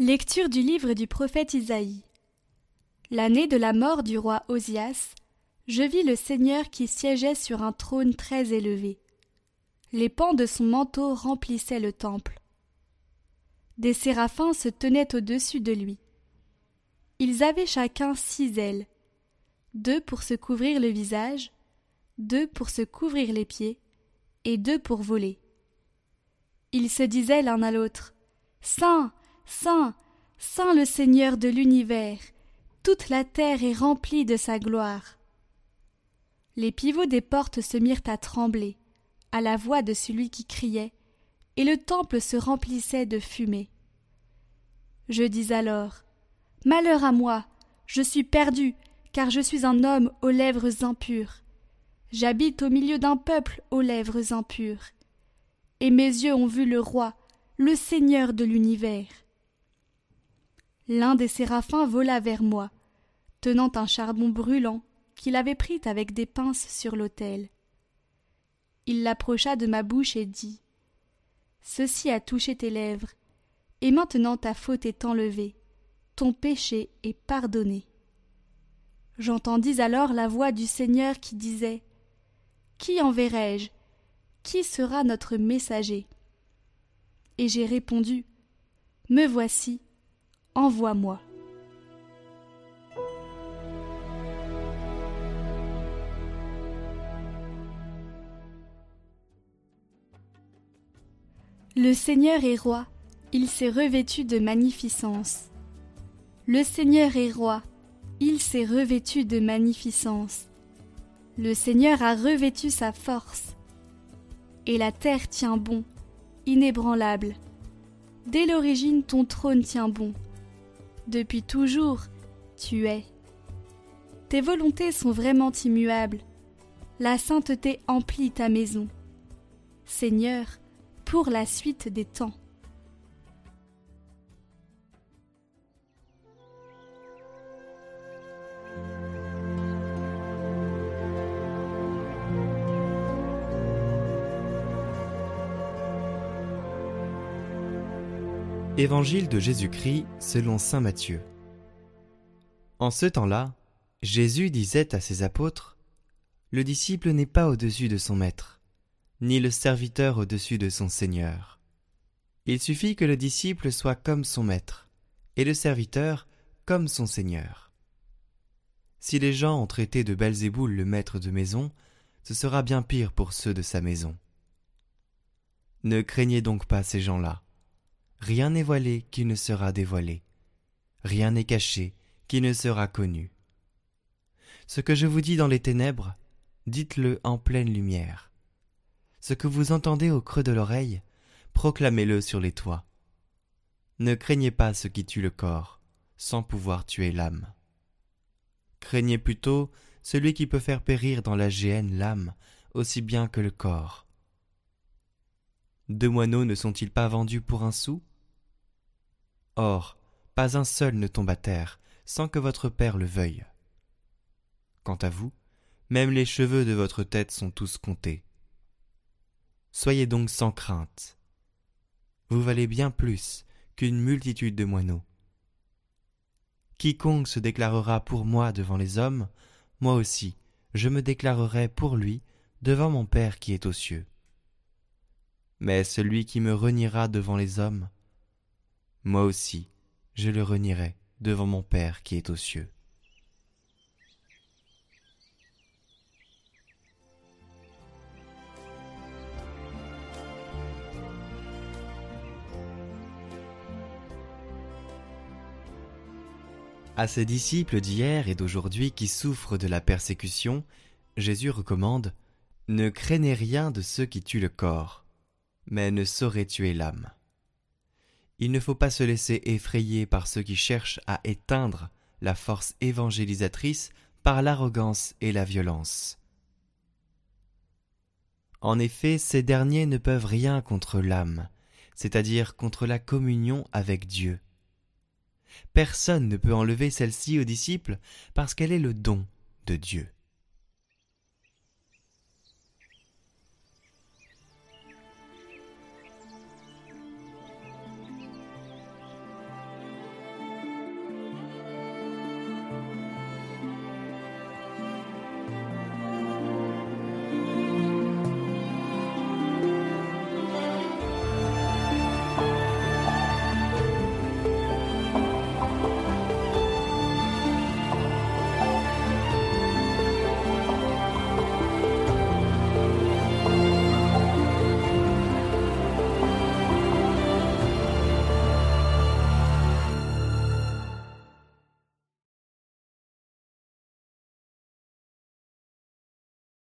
Lecture du livre du prophète Isaïe. L'année de la mort du roi Osias, je vis le Seigneur qui siégeait sur un trône très élevé. Les pans de son manteau remplissaient le temple. Des séraphins se tenaient au-dessus de lui. Ils avaient chacun six ailes, deux pour se couvrir le visage, deux pour se couvrir les pieds, et deux pour voler. Ils se disaient l'un à l'autre Saint, Saint, Saint le Seigneur de l'univers, toute la terre est remplie de sa gloire. Les pivots des portes se mirent à trembler, à la voix de celui qui criait, et le temple se remplissait de fumée. Je dis alors Malheur à moi, je suis perdu, car je suis un homme aux lèvres impures. J'habite au milieu d'un peuple aux lèvres impures. Et mes yeux ont vu le roi, le Seigneur de l'univers. L'un des séraphins vola vers moi, tenant un charbon brûlant qu'il avait pris avec des pinces sur l'autel. Il l'approcha de ma bouche et dit Ceci a touché tes lèvres, et maintenant ta faute est enlevée, ton péché est pardonné. J'entendis alors la voix du Seigneur qui disait Qui enverrai-je? Qui sera notre messager? Et j'ai répondu Me voici, Envoie-moi. Le Seigneur est roi, il s'est revêtu de magnificence. Le Seigneur est roi, il s'est revêtu de magnificence. Le Seigneur a revêtu sa force. Et la terre tient bon, inébranlable. Dès l'origine ton trône tient bon depuis toujours, tu es. Tes volontés sont vraiment immuables. La sainteté emplit ta maison. Seigneur, pour la suite des temps. Évangile de Jésus-Christ selon Saint Matthieu. En ce temps-là, Jésus disait à ses apôtres Le disciple n'est pas au-dessus de son maître, ni le serviteur au-dessus de son Seigneur. Il suffit que le disciple soit comme son maître, et le serviteur comme son Seigneur. Si les gens ont traité de Belzéboul le maître de maison, ce sera bien pire pour ceux de sa maison. Ne craignez donc pas ces gens-là Rien n'est voilé qui ne sera dévoilé. Rien n'est caché qui ne sera connu. Ce que je vous dis dans les ténèbres, dites-le en pleine lumière. Ce que vous entendez au creux de l'oreille, proclamez-le sur les toits. Ne craignez pas ce qui tue le corps, sans pouvoir tuer l'âme. Craignez plutôt celui qui peut faire périr dans la géhenne l'âme aussi bien que le corps. Deux moineaux ne sont-ils pas vendus pour un sou? Or, pas un seul ne tombe à terre sans que votre Père le veuille. Quant à vous, même les cheveux de votre tête sont tous comptés. Soyez donc sans crainte. Vous valez bien plus qu'une multitude de moineaux. Quiconque se déclarera pour moi devant les hommes, moi aussi je me déclarerai pour lui devant mon Père qui est aux cieux. Mais celui qui me reniera devant les hommes, moi aussi, je le renierai devant mon Père qui est aux cieux. À ses disciples d'hier et d'aujourd'hui qui souffrent de la persécution, Jésus recommande Ne craignez rien de ceux qui tuent le corps, mais ne sauraient tuer l'âme. Il ne faut pas se laisser effrayer par ceux qui cherchent à éteindre la force évangélisatrice par l'arrogance et la violence. En effet, ces derniers ne peuvent rien contre l'âme, c'est-à-dire contre la communion avec Dieu. Personne ne peut enlever celle-ci aux disciples parce qu'elle est le don de Dieu.